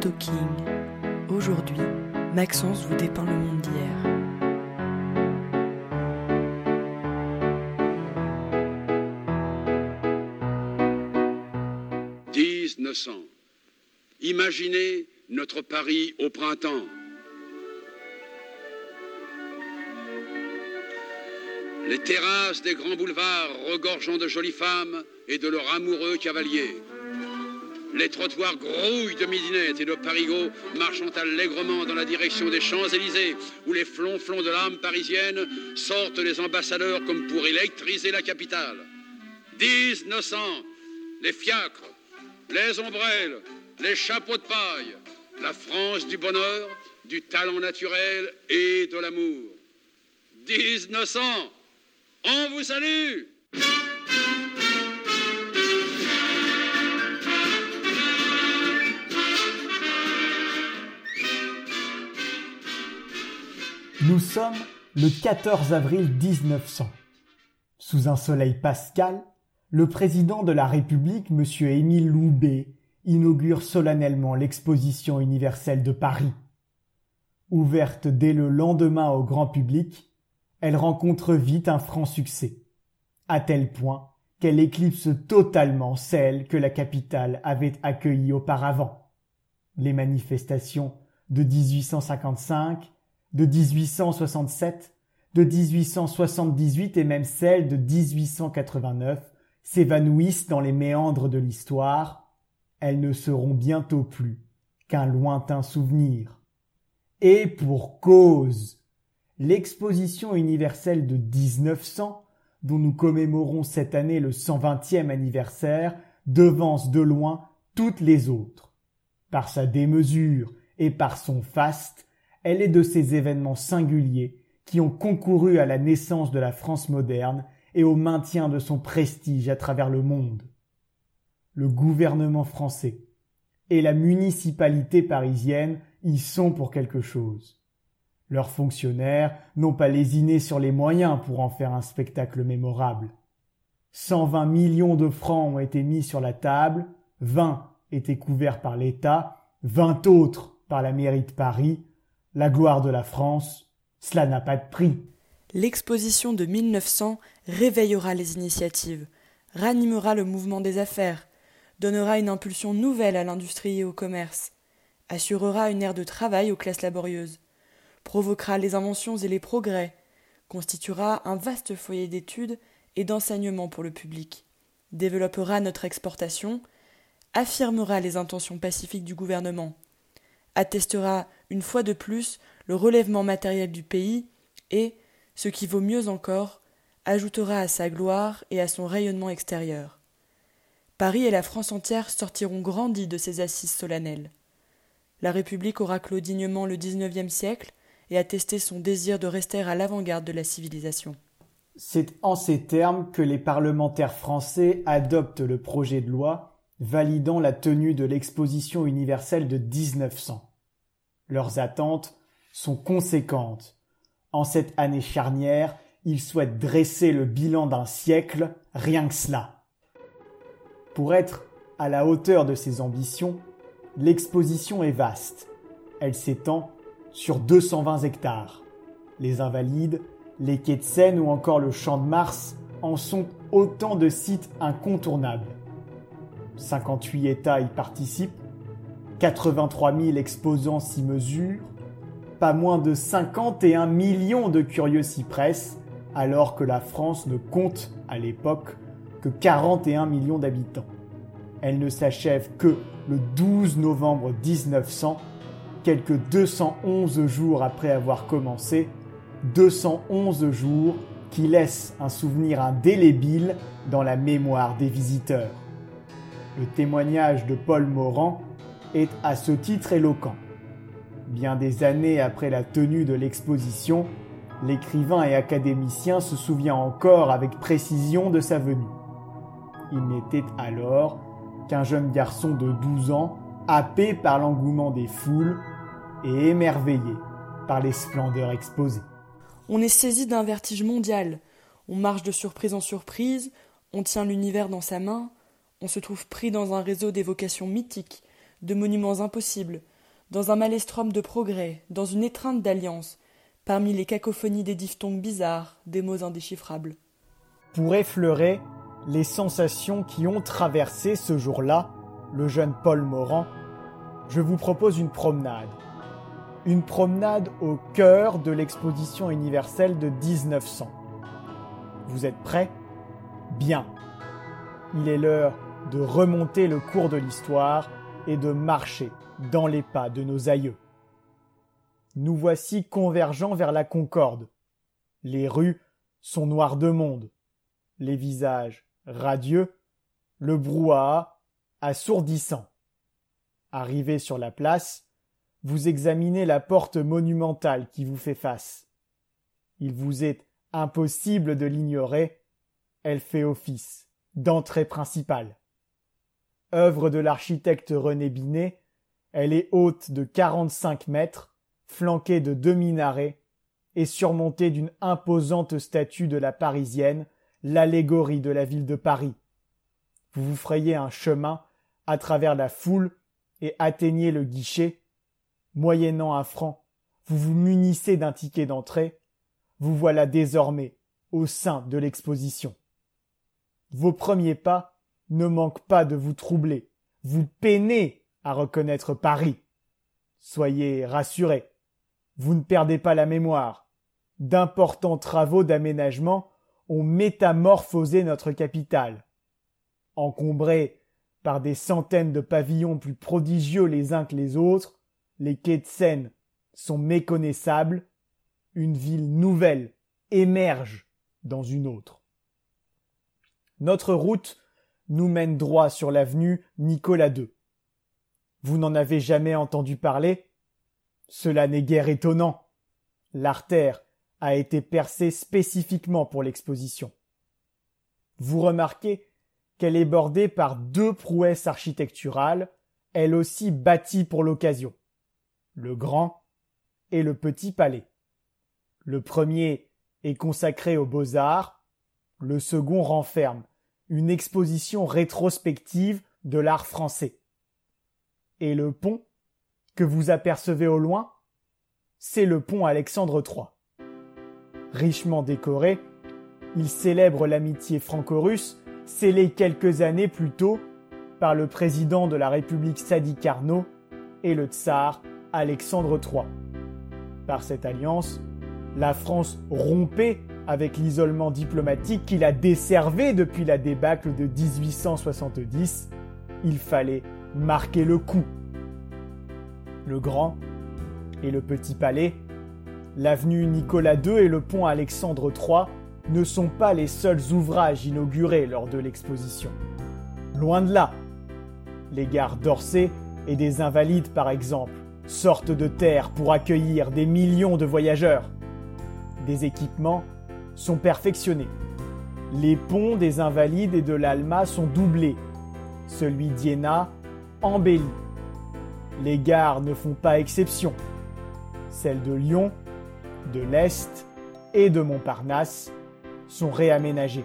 Talking. Aujourd'hui, Maxence vous dépeint le monde d'hier. Imaginez notre Paris au printemps. Les terrasses des grands boulevards regorgeant de jolies femmes et de leurs amoureux cavaliers. Les trottoirs grouillent de midinettes et de parigots marchant allègrement dans la direction des Champs-Élysées, où les flonflons de l'âme parisienne sortent les ambassadeurs comme pour électriser la capitale. 1900, les fiacres, les ombrelles, les chapeaux de paille, la France du bonheur, du talent naturel et de l'amour. 1900, on vous salue Nous sommes le 14 avril 1900. Sous un soleil pascal, le président de la République, M. Émile Loubet, inaugure solennellement l'exposition universelle de Paris. Ouverte dès le lendemain au grand public, elle rencontre vite un franc succès, à tel point qu'elle éclipse totalement celle que la capitale avait accueillie auparavant. Les manifestations de 1855 de 1867, de 1878 et même celle de 1889 s'évanouissent dans les méandres de l'histoire, elles ne seront bientôt plus qu'un lointain souvenir. Et pour cause, l'exposition universelle de 1900, dont nous commémorons cette année le 120e anniversaire, devance de loin toutes les autres. Par sa démesure et par son faste, elle est de ces événements singuliers qui ont concouru à la naissance de la France moderne et au maintien de son prestige à travers le monde. Le gouvernement français et la municipalité parisienne y sont pour quelque chose. Leurs fonctionnaires n'ont pas lésiné sur les moyens pour en faire un spectacle mémorable. 120 millions de francs ont été mis sur la table, 20 étaient couverts par l'État, 20 autres par la mairie de Paris, la gloire de la France, cela n'a pas de prix. L'exposition de 1900 réveillera les initiatives, ranimera le mouvement des affaires, donnera une impulsion nouvelle à l'industrie et au commerce, assurera une ère de travail aux classes laborieuses, provoquera les inventions et les progrès, constituera un vaste foyer d'études et d'enseignement pour le public, développera notre exportation, affirmera les intentions pacifiques du gouvernement, attestera une fois de plus le relèvement matériel du pays et, ce qui vaut mieux encore, ajoutera à sa gloire et à son rayonnement extérieur. Paris et la France entière sortiront grandis de ces assises solennelles. La République aura clos dignement le XIXe siècle et attesté son désir de rester à l'avant-garde de la civilisation. C'est en ces termes que les parlementaires français adoptent le projet de loi validant la tenue de l'exposition universelle de 1900. Leurs attentes sont conséquentes. En cette année charnière, ils souhaitent dresser le bilan d'un siècle, rien que cela. Pour être à la hauteur de ces ambitions, l'exposition est vaste. Elle s'étend sur 220 hectares. Les Invalides, les quais de Seine ou encore le Champ de Mars en sont autant de sites incontournables. 58 États y participent 83 000 exposants s'y mesurent, pas moins de 51 millions de curieux s'y pressent, alors que la France ne compte à l'époque que 41 millions d'habitants. Elle ne s'achève que le 12 novembre 1900, quelques 211 jours après avoir commencé, 211 jours qui laissent un souvenir indélébile dans la mémoire des visiteurs. Le témoignage de Paul Morand est à ce titre éloquent. Bien des années après la tenue de l'exposition, l'écrivain et académicien se souvient encore avec précision de sa venue. Il n'était alors qu'un jeune garçon de 12 ans, happé par l'engouement des foules et émerveillé par les splendeurs exposées. On est saisi d'un vertige mondial, on marche de surprise en surprise, on tient l'univers dans sa main, on se trouve pris dans un réseau d'évocations mythiques, de monuments impossibles, dans un malestrum de progrès, dans une étreinte d'alliance, parmi les cacophonies des diphtongues bizarres, des mots indéchiffrables. Pour effleurer les sensations qui ont traversé ce jour-là le jeune Paul Morand, je vous propose une promenade. Une promenade au cœur de l'exposition universelle de 1900. Vous êtes prêts? Bien. Il est l'heure de remonter le cours de l'histoire et de marcher dans les pas de nos aïeux. Nous voici convergeants vers la concorde. Les rues sont noires de monde, les visages radieux, le brouhaha assourdissant. Arrivé sur la place, vous examinez la porte monumentale qui vous fait face. Il vous est impossible de l'ignorer, elle fait office d'entrée principale. Œuvre de l'architecte René Binet, elle est haute de quarante-cinq mètres, flanquée de deux minarets et surmontée d'une imposante statue de la Parisienne, l'allégorie de la ville de Paris. Vous vous frayez un chemin à travers la foule et atteignez le guichet. Moyennant un franc, vous vous munissez d'un ticket d'entrée. Vous voilà désormais au sein de l'exposition. Vos premiers pas ne manquent pas de vous troubler. Vous peinez à reconnaître Paris. Soyez rassurés. Vous ne perdez pas la mémoire. D'importants travaux d'aménagement ont métamorphosé notre capitale. Encombrés par des centaines de pavillons plus prodigieux les uns que les autres, les quais de Seine sont méconnaissables, une ville nouvelle émerge dans une autre. Notre route nous mène droit sur l'avenue Nicolas II. Vous n'en avez jamais entendu parler? Cela n'est guère étonnant. L'artère a été percée spécifiquement pour l'exposition. Vous remarquez qu'elle est bordée par deux prouesses architecturales, elles aussi bâties pour l'occasion. Le grand et le petit palais. Le premier est consacré aux beaux-arts, le second renferme une exposition rétrospective de l'art français. Et le pont que vous apercevez au loin, c'est le pont Alexandre III. Richement décoré, il célèbre l'amitié franco-russe scellée quelques années plus tôt par le président de la République Sadi Carnot et le tsar Alexandre III. Par cette alliance, la France rompait avec l'isolement diplomatique qu'il a desservé depuis la débâcle de 1870, il fallait marquer le coup. Le Grand et le Petit Palais, l'avenue Nicolas II et le pont Alexandre III ne sont pas les seuls ouvrages inaugurés lors de l'exposition. Loin de là. Les gares d'Orsay et des Invalides, par exemple, sortent de terre pour accueillir des millions de voyageurs. Des équipements sont perfectionnés. Les ponts des Invalides et de l'Alma sont doublés. Celui d'Iéna embelli. Les gares ne font pas exception. Celles de Lyon, de l'Est et de Montparnasse sont réaménagées.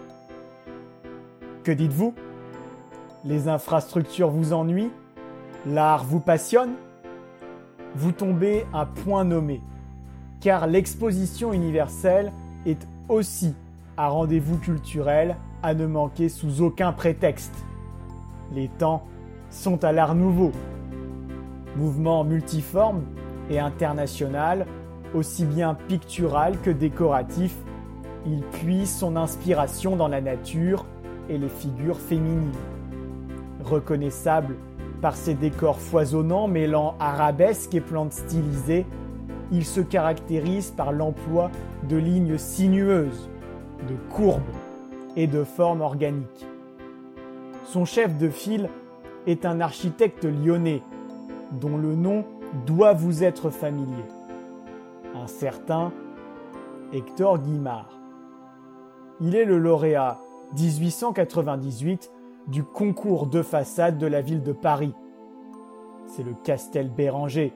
Que dites-vous? Les infrastructures vous ennuient? L'art vous passionne? Vous tombez à point nommé, car l'exposition universelle est aussi un rendez-vous culturel à ne manquer sous aucun prétexte. Les temps sont à l'art nouveau. Mouvement multiforme et international, aussi bien pictural que décoratif, il puise son inspiration dans la nature et les figures féminines. Reconnaissable par ses décors foisonnants mêlant arabesques et plantes stylisées, il se caractérise par l'emploi de lignes sinueuses, de courbes et de formes organiques. Son chef de file est un architecte lyonnais dont le nom doit vous être familier. Un certain Hector Guimard. Il est le lauréat 1898 du concours de façade de la ville de Paris. C'est le Castel Béranger,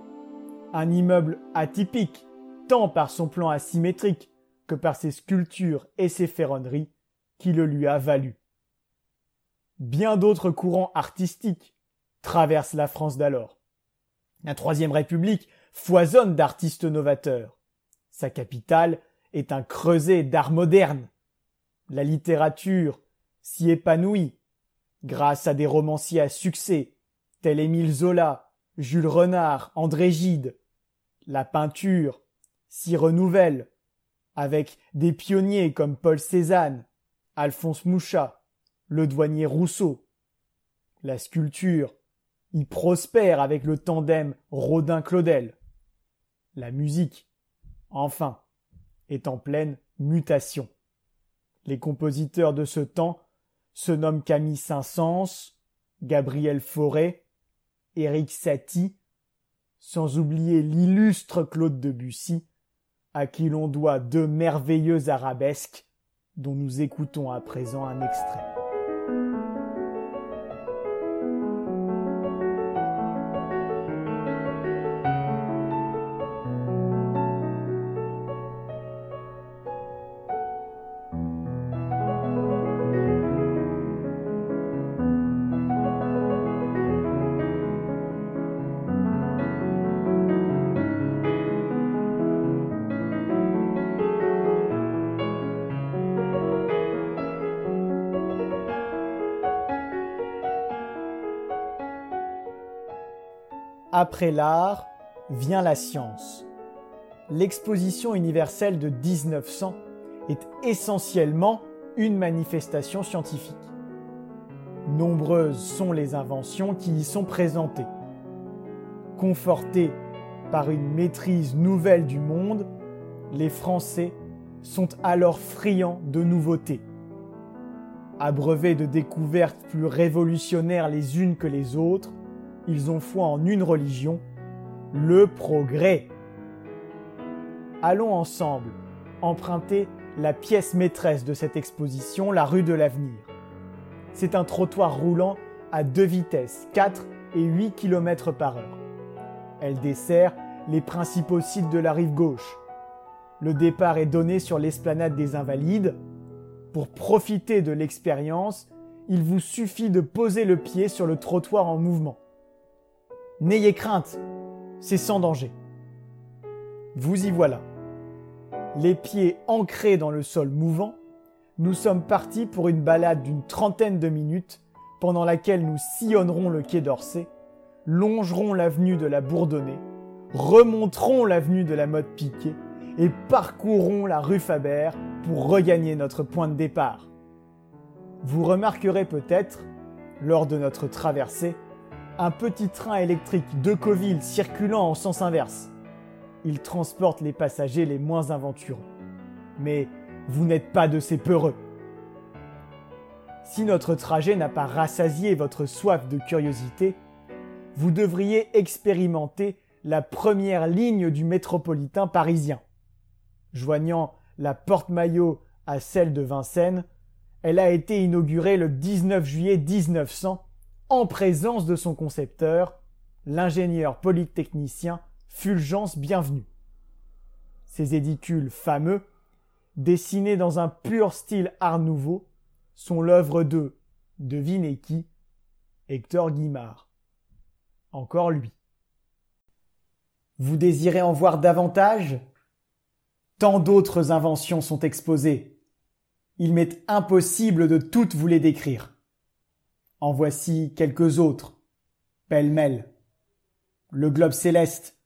un immeuble atypique, tant par son plan asymétrique que par ses sculptures et ses ferronneries, qui le lui a valu. Bien d'autres courants artistiques traversent la France d'alors. La Troisième République foisonne d'artistes novateurs. Sa capitale est un creuset d'art moderne. La littérature s'y épanouit grâce à des romanciers à succès tels Émile Zola, Jules Renard, André Gide. La peinture s'y renouvelle avec des pionniers comme Paul Cézanne, Alphonse Mouchat, le douanier Rousseau. La sculpture y prospère avec le tandem Rodin-Claudel. La musique, enfin, est en pleine mutation. Les compositeurs de ce temps se nomment Camille Saint-Saëns, Gabriel Fauré, Éric Satie, sans oublier l'illustre Claude Debussy, à qui l'on doit deux merveilleux arabesques dont nous écoutons à présent un extrait. Après l'art vient la science. L'exposition universelle de 1900 est essentiellement une manifestation scientifique. Nombreuses sont les inventions qui y sont présentées. Confortés par une maîtrise nouvelle du monde, les Français sont alors friands de nouveautés. Abreuvés de découvertes plus révolutionnaires les unes que les autres, ils ont foi en une religion, le progrès. Allons ensemble emprunter la pièce maîtresse de cette exposition, la rue de l'avenir. C'est un trottoir roulant à deux vitesses, 4 et 8 km par heure. Elle dessert les principaux sites de la rive gauche. Le départ est donné sur l'esplanade des Invalides. Pour profiter de l'expérience, il vous suffit de poser le pied sur le trottoir en mouvement. N'ayez crainte, c'est sans danger. Vous y voilà. Les pieds ancrés dans le sol mouvant, nous sommes partis pour une balade d'une trentaine de minutes pendant laquelle nous sillonnerons le quai d'Orsay, longerons l'avenue de la Bourdonnais, remonterons l'avenue de la Motte Piquet et parcourrons la rue Faber pour regagner notre point de départ. Vous remarquerez peut-être, lors de notre traversée, un petit train électrique de Coville circulant en sens inverse. Il transporte les passagers les moins aventureux. Mais vous n'êtes pas de ces peureux. Si notre trajet n'a pas rassasié votre soif de curiosité, vous devriez expérimenter la première ligne du métropolitain parisien. Joignant la porte-maillot à celle de Vincennes, elle a été inaugurée le 19 juillet 1900 en présence de son concepteur, l'ingénieur polytechnicien Fulgence Bienvenu. Ces édicules fameux, dessinés dans un pur style art nouveau, sont l'œuvre de, devinez qui, Hector Guimard. Encore lui. Vous désirez en voir davantage? Tant d'autres inventions sont exposées. Il m'est impossible de toutes vous les décrire. En voici quelques autres, pêle-mêle. Le globe céleste,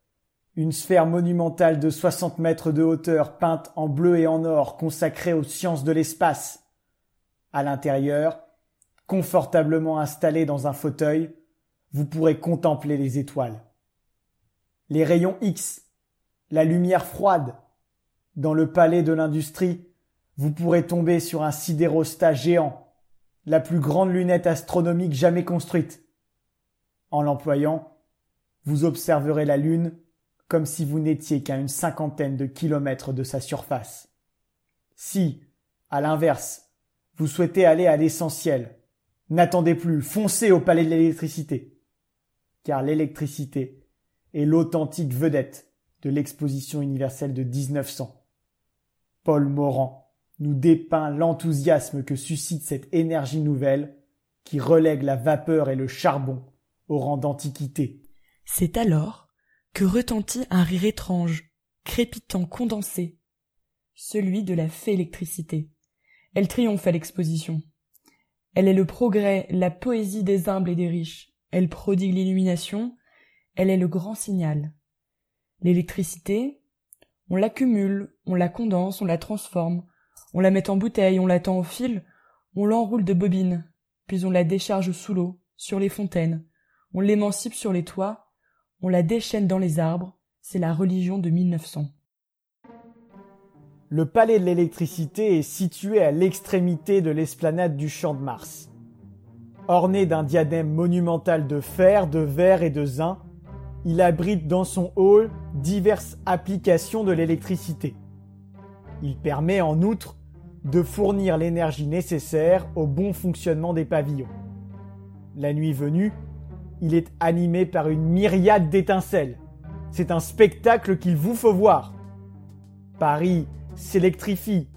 une sphère monumentale de 60 mètres de hauteur peinte en bleu et en or consacrée aux sciences de l'espace. À l'intérieur, confortablement installé dans un fauteuil, vous pourrez contempler les étoiles. Les rayons X, la lumière froide. Dans le palais de l'industrie, vous pourrez tomber sur un sidérostat géant la plus grande lunette astronomique jamais construite. En l'employant, vous observerez la Lune comme si vous n'étiez qu'à une cinquantaine de kilomètres de sa surface. Si, à l'inverse, vous souhaitez aller à l'essentiel, n'attendez plus, foncez au palais de l'électricité. Car l'électricité est l'authentique vedette de l'exposition universelle de 1900. Paul Morand nous dépeint l'enthousiasme que suscite cette énergie nouvelle qui relègue la vapeur et le charbon au rang d'antiquité. C'est alors que retentit un rire étrange, crépitant, condensé, celui de la fée électricité. Elle triomphe à l'exposition. Elle est le progrès, la poésie des humbles et des riches. Elle prodigue l'illumination. Elle est le grand signal. L'électricité, on l'accumule, on la condense, on la transforme, on la met en bouteille, on la tend au fil, on l'enroule de bobines, puis on la décharge sous l'eau, sur les fontaines, on l'émancipe sur les toits, on la déchaîne dans les arbres, c'est la religion de 1900. Le palais de l'électricité est situé à l'extrémité de l'esplanade du Champ de Mars. Orné d'un diadème monumental de fer, de verre et de zinc, il abrite dans son hall diverses applications de l'électricité. Il permet en outre de fournir l'énergie nécessaire au bon fonctionnement des pavillons. La nuit venue, il est animé par une myriade d'étincelles. C'est un spectacle qu'il vous faut voir. Paris s'électrifie.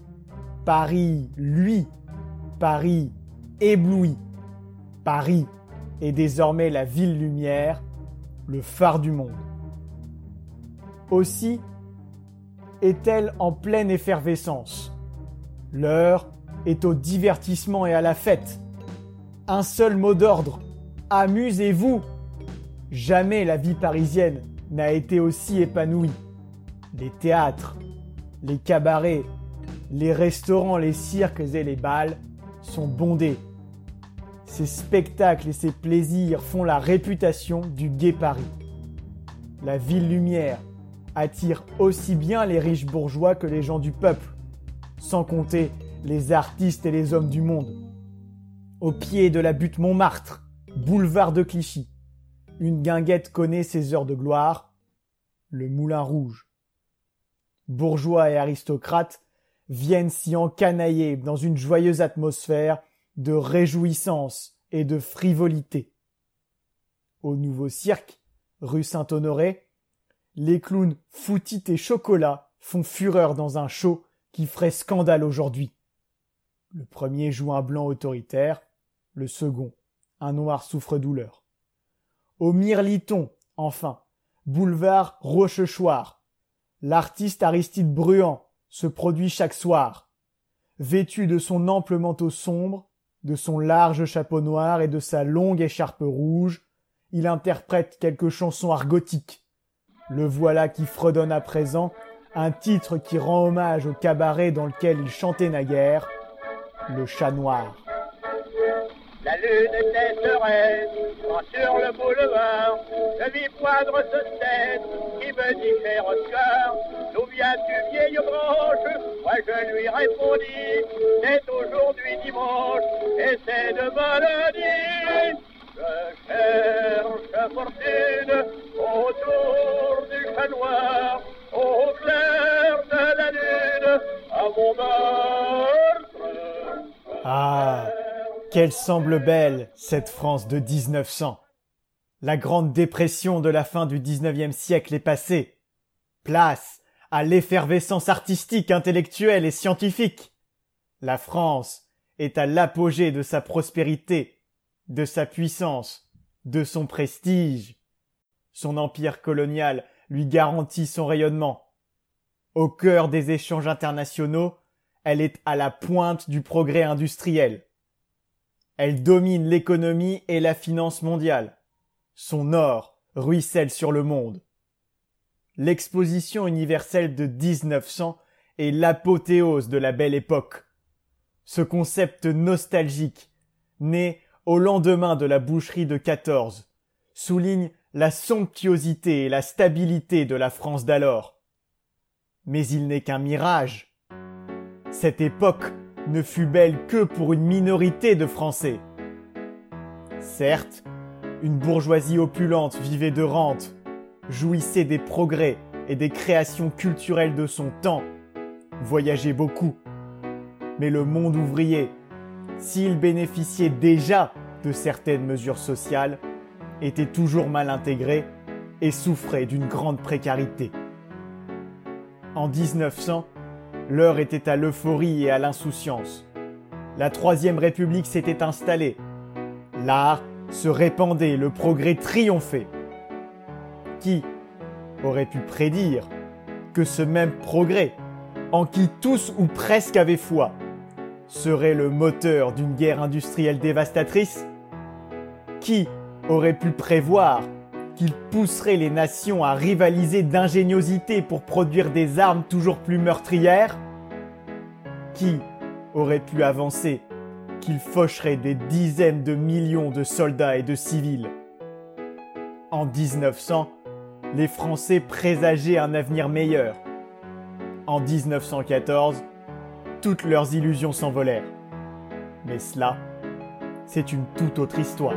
Paris, lui. Paris, ébloui. Paris est désormais la ville lumière, le phare du monde. Aussi est-elle en pleine effervescence. L'heure est au divertissement et à la fête. Un seul mot d'ordre. Amusez-vous. Jamais la vie parisienne n'a été aussi épanouie. Les théâtres, les cabarets, les restaurants, les cirques et les bals sont bondés. Ces spectacles et ces plaisirs font la réputation du gai Paris. La ville lumière attire aussi bien les riches bourgeois que les gens du peuple, sans compter les artistes et les hommes du monde. Au pied de la butte Montmartre, boulevard de Clichy, une guinguette connaît ses heures de gloire, le Moulin Rouge bourgeois et aristocrates, viennent s'y encanailler dans une joyeuse atmosphère de réjouissance et de frivolité. Au nouveau cirque, rue Saint-Honoré, les clowns Foutit et Chocolat font fureur dans un show qui ferait scandale aujourd'hui. Le premier joue un blanc autoritaire, le second un noir souffre-douleur. Au Mirliton, enfin, boulevard Rochechouart, l'artiste Aristide Bruant se produit chaque soir. Vêtu de son ample manteau sombre, de son large chapeau noir et de sa longue écharpe rouge, il interprète quelques chansons argotiques. Le voilà qui fredonne à présent un titre qui rend hommage au cabaret dans lequel il chantait naguère, le chat noir. La lune était sereine, quand sur le boulevard, je vis poindre ce tête qui me dit cher Oscar, d'où viens-tu vieille branche? Moi je lui répondis, c'est aujourd'hui dimanche, et c'est de maladie. Je cherche fortune autour du chat noir, Ah quelle semble belle, cette France de 1900. La grande dépression de la fin du XIXe siècle est passée. Place à l'effervescence artistique, intellectuelle et scientifique. La France est à l'apogée de sa prospérité, de sa puissance, de son prestige. Son empire colonial lui garantit son rayonnement. Au cœur des échanges internationaux, elle est à la pointe du progrès industriel. Elle domine l'économie et la finance mondiale. Son or ruisselle sur le monde. L'exposition universelle de 1900 est l'apothéose de la belle époque. Ce concept nostalgique, né au lendemain de la boucherie de 14, souligne la somptuosité et la stabilité de la France d'alors. Mais il n'est qu'un mirage. Cette époque ne fut belle que pour une minorité de Français. Certes, une bourgeoisie opulente vivait de rente, jouissait des progrès et des créations culturelles de son temps, voyageait beaucoup. Mais le monde ouvrier, s'il bénéficiait déjà de certaines mesures sociales, était toujours mal intégré et souffrait d'une grande précarité. En 1900, L'heure était à l'euphorie et à l'insouciance. La Troisième République s'était installée. L'art se répandait, le progrès triomphait. Qui, aurait pu prédire que ce même progrès, en qui tous ou presque avaient foi, serait le moteur d'une guerre industrielle dévastatrice? Qui aurait pu prévoir qu'il pousserait les nations à rivaliser d'ingéniosité pour produire des armes toujours plus meurtrières? Qui aurait pu avancer qu'il faucherait des dizaines de millions de soldats et de civils? En 1900, les Français présageaient un avenir meilleur. En 1914, toutes leurs illusions s'envolèrent. Mais cela, c'est une toute autre histoire.